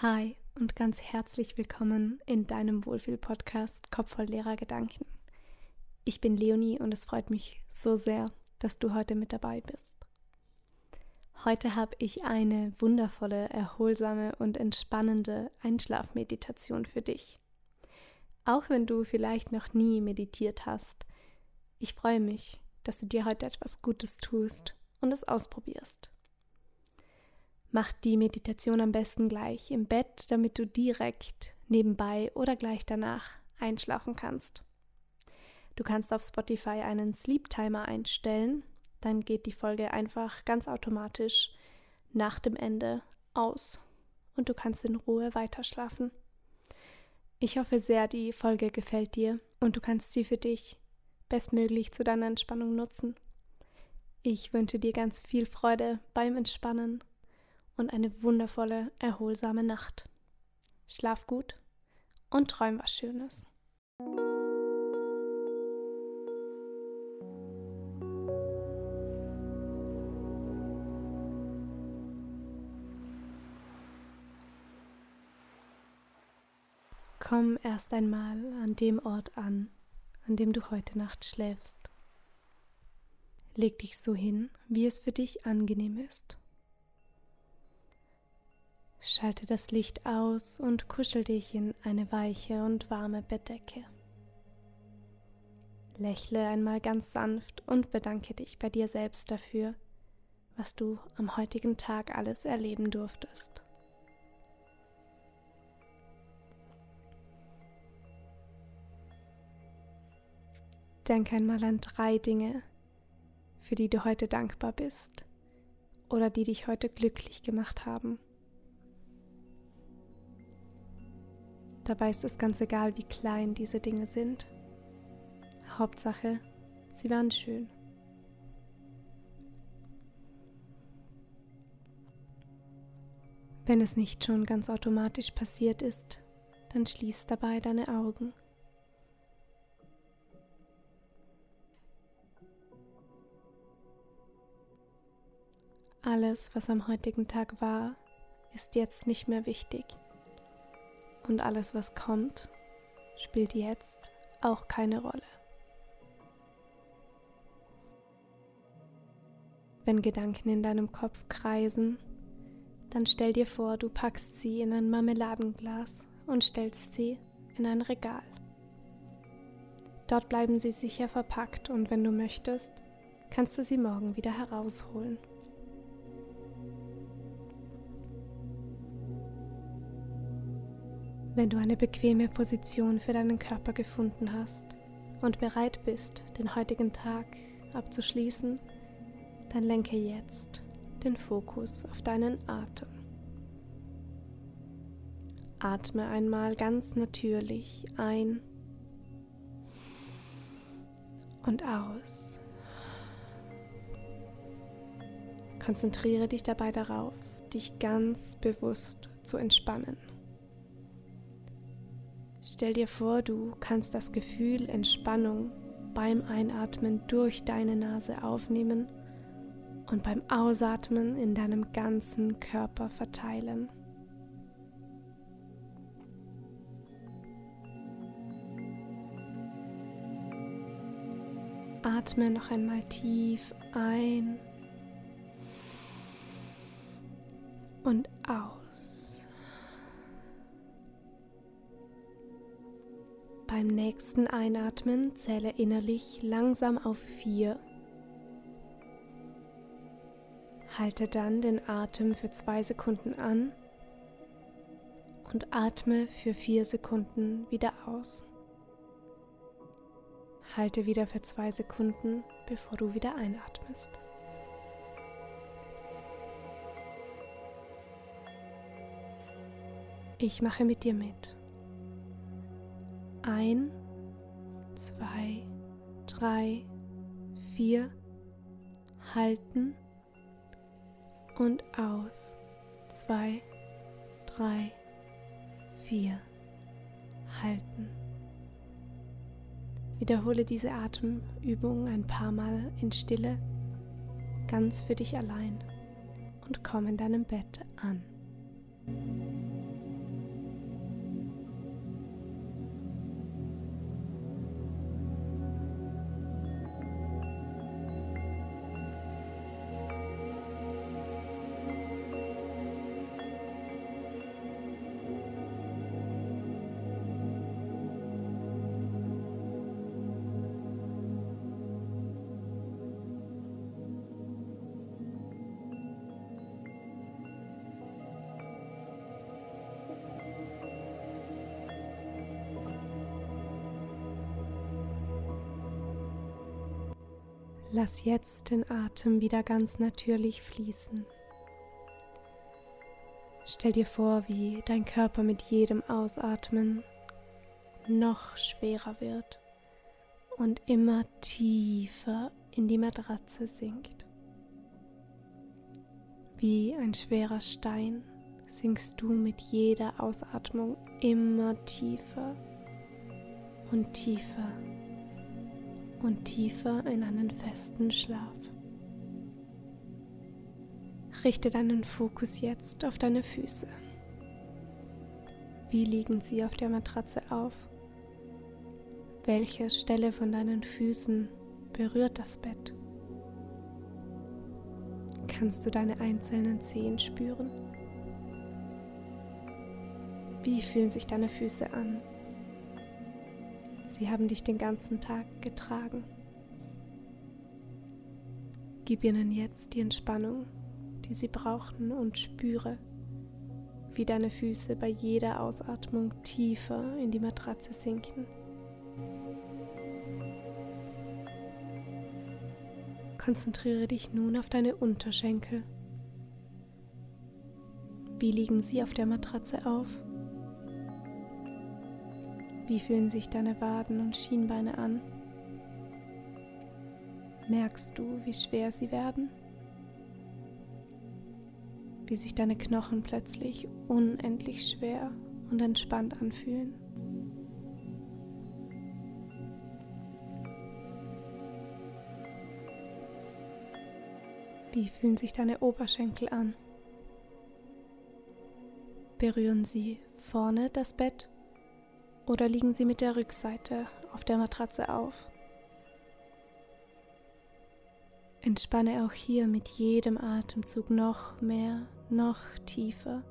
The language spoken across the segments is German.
Hi und ganz herzlich willkommen in deinem Wohlfühl-Podcast Kopf voll leerer Gedanken. Ich bin Leonie und es freut mich so sehr, dass du heute mit dabei bist. Heute habe ich eine wundervolle, erholsame und entspannende Einschlafmeditation für dich. Auch wenn du vielleicht noch nie meditiert hast, ich freue mich, dass du dir heute etwas Gutes tust und es ausprobierst. Mach die Meditation am besten gleich im Bett, damit du direkt nebenbei oder gleich danach einschlafen kannst. Du kannst auf Spotify einen Sleep Timer einstellen, dann geht die Folge einfach ganz automatisch nach dem Ende aus und du kannst in Ruhe weiterschlafen. Ich hoffe sehr, die Folge gefällt dir und du kannst sie für dich bestmöglich zu deiner Entspannung nutzen. Ich wünsche dir ganz viel Freude beim Entspannen und eine wundervolle, erholsame Nacht. Schlaf gut und träum was Schönes. Komm erst einmal an dem Ort an, an dem du heute Nacht schläfst. Leg dich so hin, wie es für dich angenehm ist. Schalte das Licht aus und kuschel dich in eine weiche und warme Bettdecke. Lächle einmal ganz sanft und bedanke dich bei dir selbst dafür, was du am heutigen Tag alles erleben durftest. Denk einmal an drei Dinge, für die du heute dankbar bist oder die dich heute glücklich gemacht haben. Dabei ist es ganz egal, wie klein diese Dinge sind. Hauptsache, sie waren schön. Wenn es nicht schon ganz automatisch passiert ist, dann schließ dabei deine Augen. Alles, was am heutigen Tag war, ist jetzt nicht mehr wichtig und alles, was kommt, spielt jetzt auch keine Rolle. Wenn Gedanken in deinem Kopf kreisen, dann stell dir vor, du packst sie in ein Marmeladenglas und stellst sie in ein Regal. Dort bleiben sie sicher verpackt und wenn du möchtest, kannst du sie morgen wieder herausholen. Wenn du eine bequeme Position für deinen Körper gefunden hast und bereit bist, den heutigen Tag abzuschließen, dann lenke jetzt den Fokus auf deinen Atem. Atme einmal ganz natürlich ein und aus. Konzentriere dich dabei darauf, dich ganz bewusst zu entspannen. Stell dir vor, du kannst das Gefühl Entspannung beim Einatmen durch deine Nase aufnehmen und beim Ausatmen in deinem ganzen Körper verteilen. Atme noch einmal tief ein und aus. Beim nächsten Einatmen zähle innerlich langsam auf vier. Halte dann den Atem für zwei Sekunden an und atme für vier Sekunden wieder aus. Halte wieder für zwei Sekunden, bevor du wieder einatmest. Ich mache mit dir mit. Ein, zwei, drei, vier. Halten und aus. Zwei, drei, vier. Halten. Wiederhole diese Atemübung ein paar Mal in Stille, ganz für dich allein und komm in deinem Bett an. Lass jetzt den Atem wieder ganz natürlich fließen. Stell dir vor, wie dein Körper mit jedem Ausatmen noch schwerer wird und immer tiefer in die Matratze sinkt. Wie ein schwerer Stein sinkst du mit jeder Ausatmung immer tiefer und tiefer und tiefer in einen festen Schlaf. Richte deinen Fokus jetzt auf deine Füße. Wie liegen sie auf der Matratze auf? Welche Stelle von deinen Füßen berührt das Bett? Kannst du deine einzelnen Zehen spüren? Wie fühlen sich deine Füße an? Sie haben dich den ganzen Tag getragen. Gib ihnen jetzt die Entspannung, die sie brauchten und spüre, wie deine Füße bei jeder Ausatmung tiefer in die Matratze sinken. Konzentriere dich nun auf deine Unterschenkel. Wie liegen sie auf der Matratze auf? Wie fühlen sich deine Waden und Schienbeine an? Merkst du, wie schwer sie werden? Wie sich deine Knochen plötzlich unendlich schwer und entspannt anfühlen? Wie fühlen sich deine Oberschenkel an? Berühren sie vorne das Bett oder liegen sie mit der Rückseite auf der Matratze auf? Entspanne auch hier mit jedem Atemzug noch mehr, noch tiefer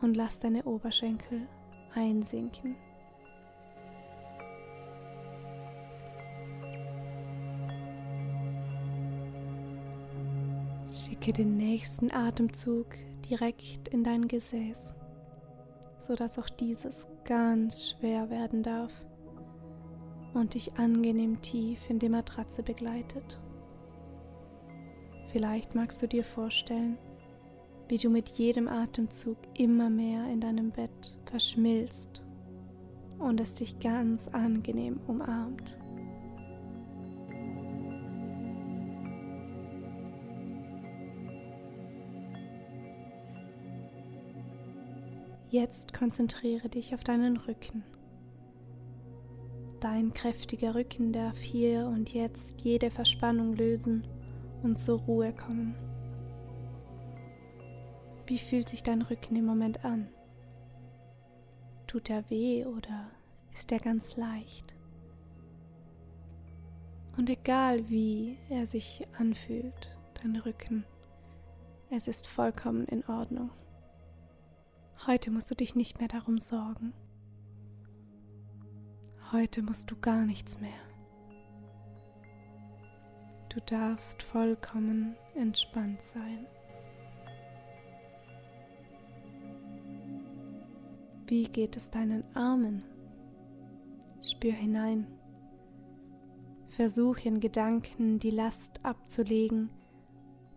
und lass deine Oberschenkel einsinken. Schicke den nächsten Atemzug direkt in dein Gesäß sodass auch dieses ganz schwer werden darf und dich angenehm tief in die Matratze begleitet. Vielleicht magst du dir vorstellen, wie du mit jedem Atemzug immer mehr in deinem Bett verschmilzt und es dich ganz angenehm umarmt. Jetzt konzentriere dich auf deinen Rücken. Dein kräftiger Rücken darf hier und jetzt jede Verspannung lösen und zur Ruhe kommen. Wie fühlt sich dein Rücken im Moment an? Tut er weh oder ist er ganz leicht? Und egal wie er sich anfühlt, dein Rücken, es ist vollkommen in Ordnung. Heute musst du dich nicht mehr darum sorgen. Heute musst du gar nichts mehr. Du darfst vollkommen entspannt sein. Wie geht es deinen Armen? Spür hinein. Versuch in Gedanken die Last abzulegen,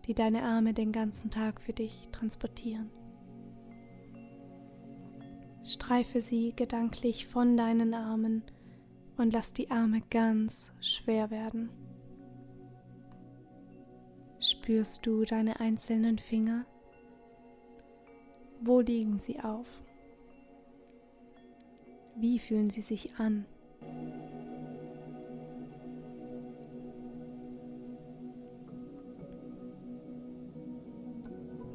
die deine Arme den ganzen Tag für dich transportieren. Streife sie gedanklich von deinen Armen und lass die Arme ganz schwer werden. Spürst du deine einzelnen Finger? Wo liegen sie auf? Wie fühlen sie sich an?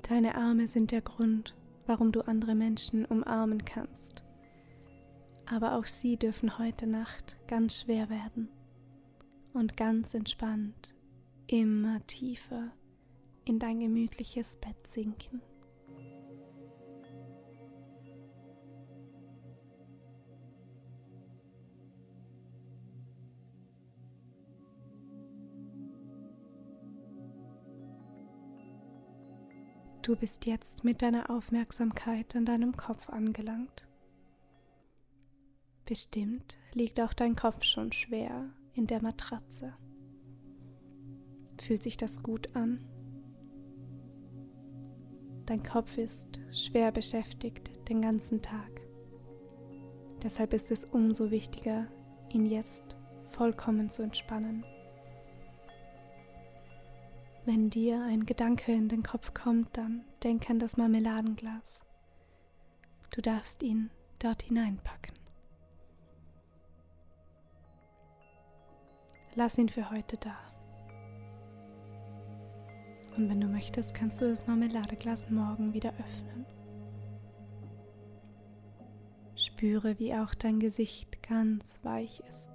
Deine Arme sind der Grund, warum du andere Menschen umarmen kannst. Aber auch sie dürfen heute Nacht ganz schwer werden und ganz entspannt immer tiefer in dein gemütliches Bett sinken. Du bist jetzt mit deiner Aufmerksamkeit an deinem Kopf angelangt. Bestimmt liegt auch dein Kopf schon schwer in der Matratze. fühlt sich das gut an. Dein Kopf ist schwer beschäftigt den ganzen Tag. Deshalb ist es umso wichtiger, ihn jetzt vollkommen zu entspannen. Wenn dir ein Gedanke in den Kopf kommt, dann denk an das Marmeladenglas. Du darfst ihn dort hineinpacken. Lass ihn für heute da. Und wenn du möchtest, kannst du das Marmeladeglas morgen wieder öffnen. Spüre, wie auch dein Gesicht ganz weich ist.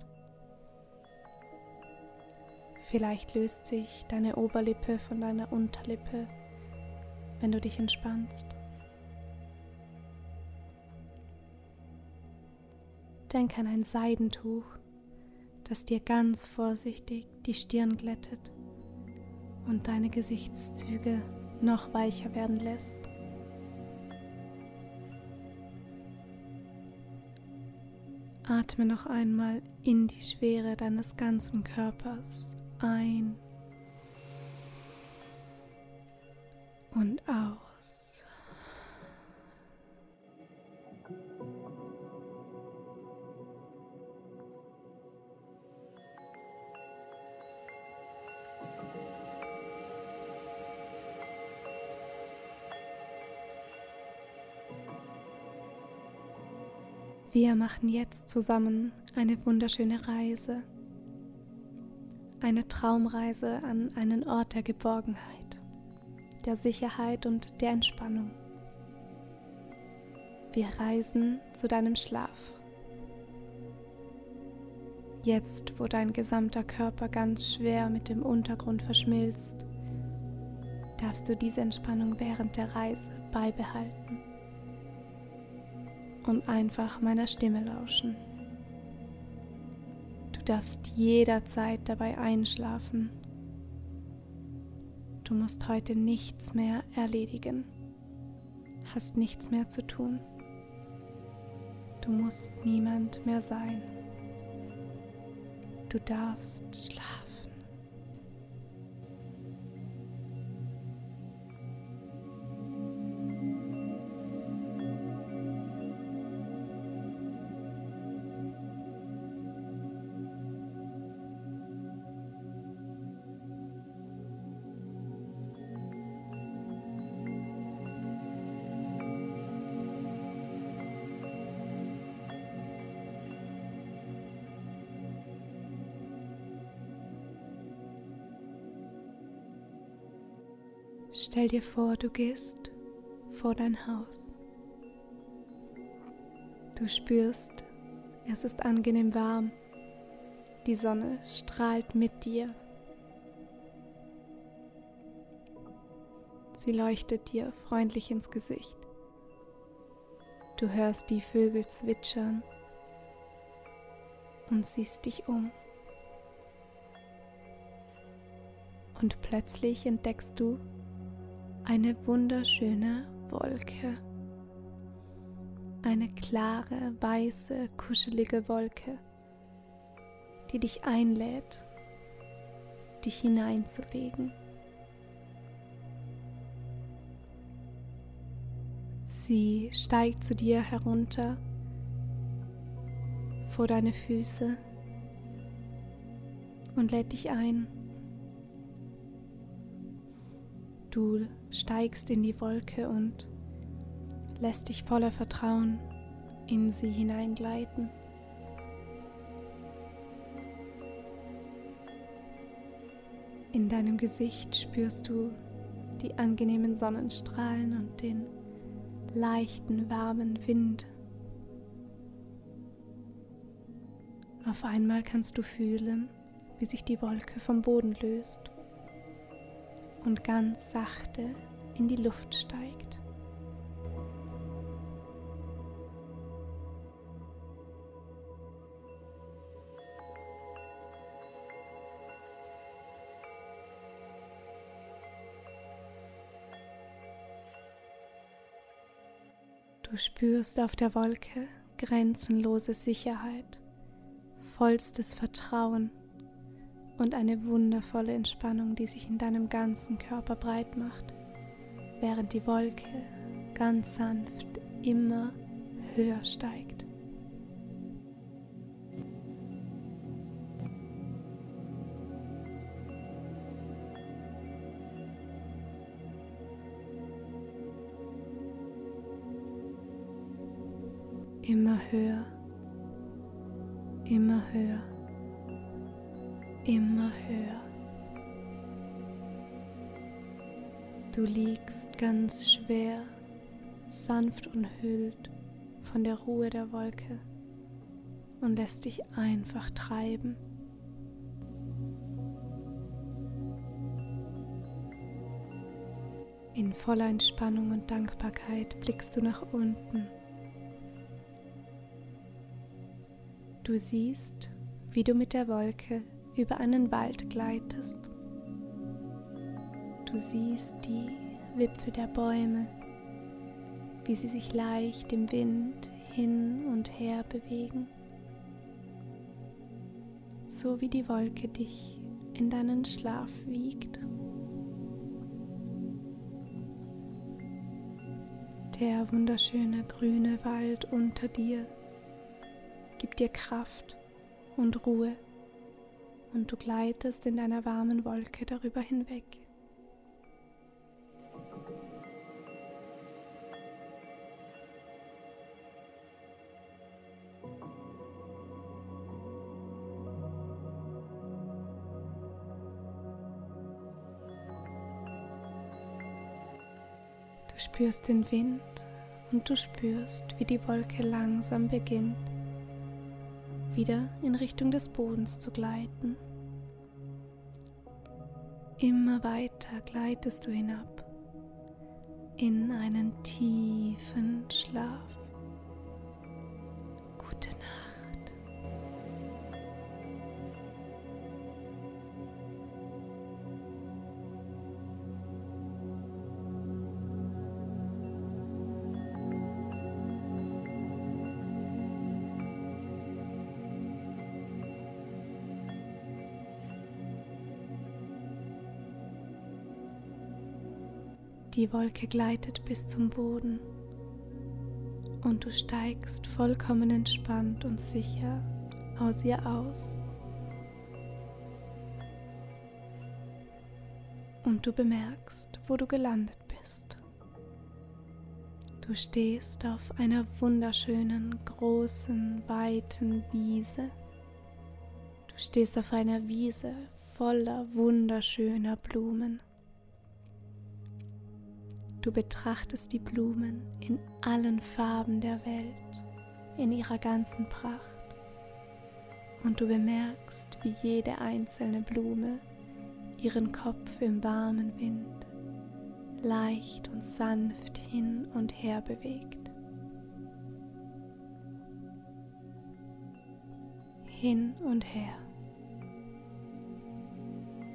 Vielleicht löst sich deine Oberlippe von deiner Unterlippe, wenn du dich entspannst. Denk an ein Seidentuch, das dir ganz vorsichtig die Stirn glättet und deine Gesichtszüge noch weicher werden lässt. Atme noch einmal in die Schwere deines ganzen Körpers ein und aus. Wir machen jetzt zusammen eine wunderschöne Reise. Eine Traumreise an einen Ort der Geborgenheit, der Sicherheit und der Entspannung. Wir reisen zu deinem Schlaf. Jetzt, wo dein gesamter Körper ganz schwer mit dem Untergrund verschmilzt, darfst du diese Entspannung während der Reise beibehalten und einfach meiner Stimme lauschen. Du darfst jederzeit dabei einschlafen. Du musst heute nichts mehr erledigen, hast nichts mehr zu tun. Du musst niemand mehr sein. Du darfst schlafen. Stell dir vor, du gehst vor dein Haus. Du spürst, es ist angenehm warm. Die Sonne strahlt mit dir. Sie leuchtet dir freundlich ins Gesicht. Du hörst die Vögel zwitschern und siehst dich um. Und plötzlich entdeckst du, eine wunderschöne Wolke. Eine klare, weiße, kuschelige Wolke, die dich einlädt, dich hineinzulegen. Sie steigt zu dir herunter vor deine Füße und lädt dich ein, Du steigst in die Wolke und lässt dich voller Vertrauen in sie hineingleiten. In deinem Gesicht spürst du die angenehmen Sonnenstrahlen und den leichten, warmen Wind. Auf einmal kannst du fühlen, wie sich die Wolke vom Boden löst und ganz sachte in die Luft steigt. Du spürst auf der Wolke grenzenlose Sicherheit, vollstes Vertrauen und eine wundervolle Entspannung, die sich in deinem ganzen Körper breit macht, während die Wolke ganz sanft immer höher steigt. Immer höher, immer höher, immer höher. Du liegst ganz schwer, sanft umhüllt von der Ruhe der Wolke und lässt dich einfach treiben. In voller Entspannung und Dankbarkeit blickst du nach unten Du siehst, wie du mit der Wolke über einen Wald gleitest. Du siehst die Wipfel der Bäume, wie sie sich leicht im Wind hin und her bewegen, so wie die Wolke dich in deinen Schlaf wiegt. Der wunderschöne grüne Wald unter dir gibt dir Kraft und Ruhe und du gleitest in deiner warmen Wolke darüber hinweg. Spürst den Wind und du spürst, wie die Wolke langsam beginnt wieder in Richtung des Bodens zu gleiten. Immer weiter gleitest du hinab in einen tiefen Schlaf. Gute Nacht. Die Wolke gleitet bis zum Boden und du steigst vollkommen entspannt und sicher aus ihr aus. Und du bemerkst, wo du gelandet bist. Du stehst auf einer wunderschönen, großen, weiten Wiese. Du stehst auf einer Wiese voller wunderschöner Blumen. Du betrachtest die Blumen in allen Farben der Welt, in ihrer ganzen Pracht. Und du bemerkst, wie jede einzelne Blume ihren Kopf im warmen Wind leicht und sanft hin und her bewegt. Hin und her.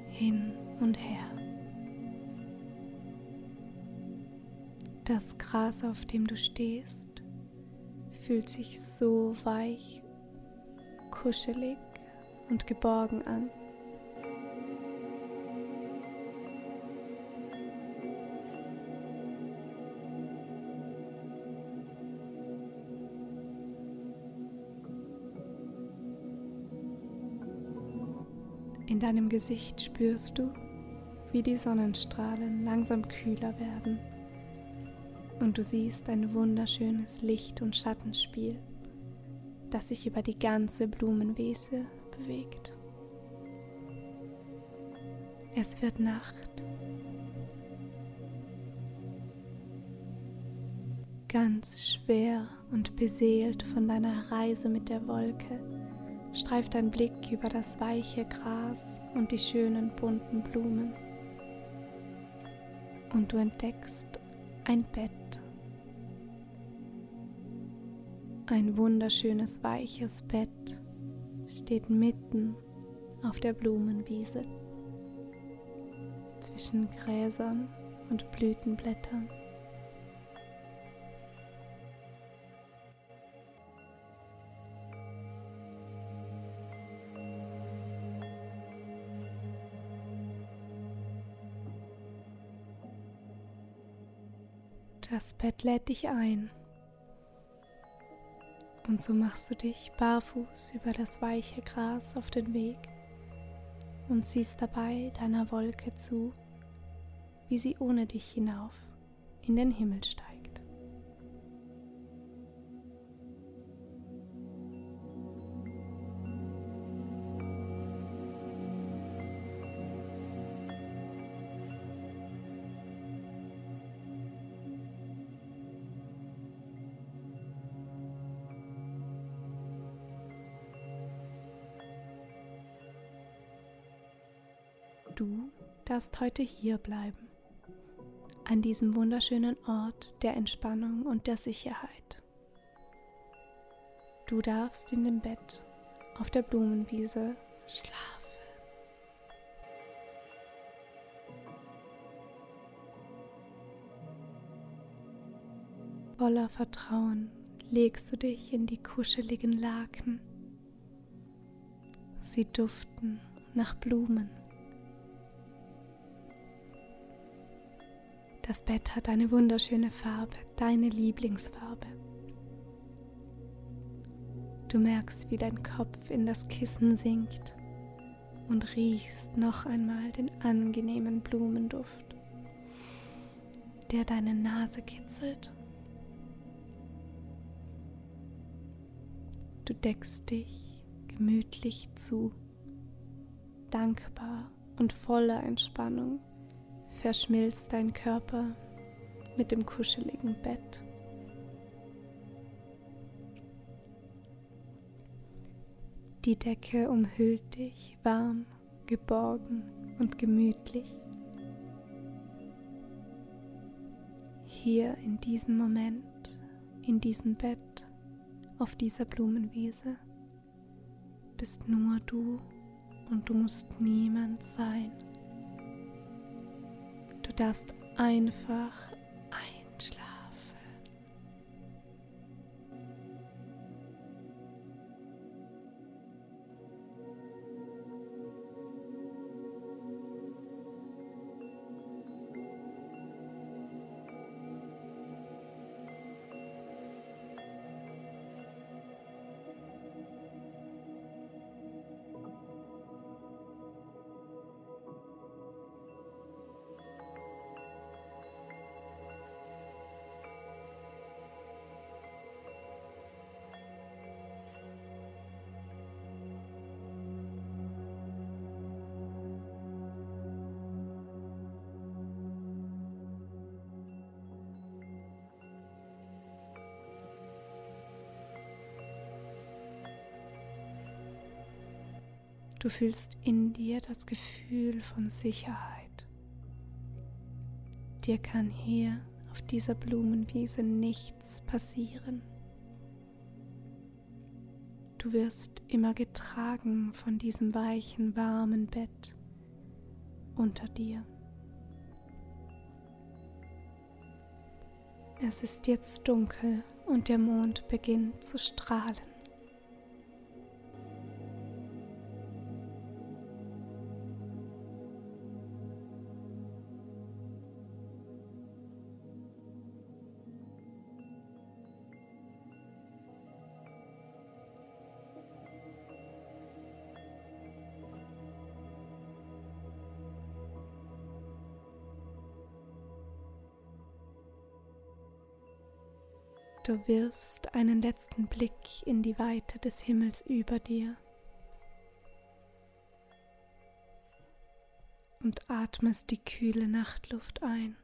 Hin und her. Das Gras, auf dem du stehst, fühlt sich so weich, kuschelig und geborgen an. In deinem Gesicht spürst du, wie die Sonnenstrahlen langsam kühler werden und du siehst ein wunderschönes Licht- und Schattenspiel, das sich über die ganze Blumenwiese bewegt. Es wird Nacht. Ganz schwer und beseelt von deiner Reise mit der Wolke streift dein Blick über das weiche Gras und die schönen bunten Blumen. Und du entdeckst ein Bett. Ein wunderschönes weiches Bett steht mitten auf der Blumenwiese zwischen Gräsern und Blütenblättern. Das Bett lädt dich ein. Und so machst du dich barfuß über das weiche Gras auf den Weg und siehst dabei deiner Wolke zu, wie sie ohne dich hinauf in den Himmel steigt. Darfst heute hier bleiben, an diesem wunderschönen Ort der Entspannung und der Sicherheit. Du darfst in dem Bett auf der Blumenwiese schlafen. Voller Vertrauen legst du dich in die kuscheligen Laken. Sie duften nach Blumen. Das Bett hat eine wunderschöne Farbe, deine Lieblingsfarbe. Du merkst, wie dein Kopf in das Kissen sinkt und riechst noch einmal den angenehmen Blumenduft, der deine Nase kitzelt. Du deckst dich gemütlich zu, dankbar und voller Entspannung verschmilzt dein Körper mit dem kuscheligen Bett. Die Decke umhüllt dich warm, geborgen und gemütlich. Hier in diesem Moment, in diesem Bett, auf dieser Blumenwiese, bist nur du und du musst niemand sein. Darfst einfach Du fühlst in dir das Gefühl von Sicherheit. Dir kann hier auf dieser Blumenwiese nichts passieren. Du wirst immer getragen von diesem weichen, warmen Bett unter dir. Es ist jetzt dunkel und der Mond beginnt zu strahlen. Du wirfst einen letzten Blick in die Weite des Himmels über dir und atmest die kühle Nachtluft ein.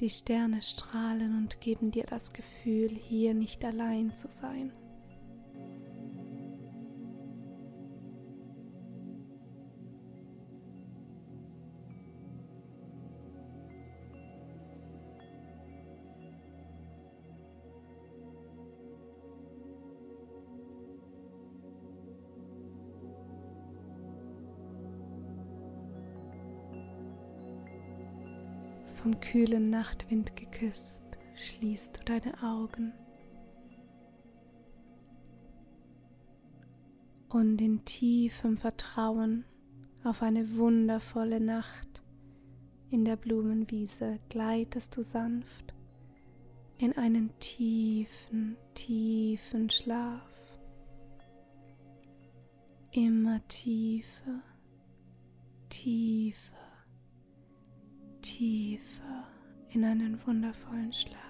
Die Sterne strahlen und geben dir das Gefühl, hier nicht allein zu sein. Vom kühlen Nachtwind geküsst, schließt du deine Augen. Und in tiefem Vertrauen auf eine wundervolle Nacht. In der Blumenwiese gleitest du sanft in einen tiefen, tiefen Schlaf. Immer tiefer, tiefer, tiefer in einen wundervollen Schlaf.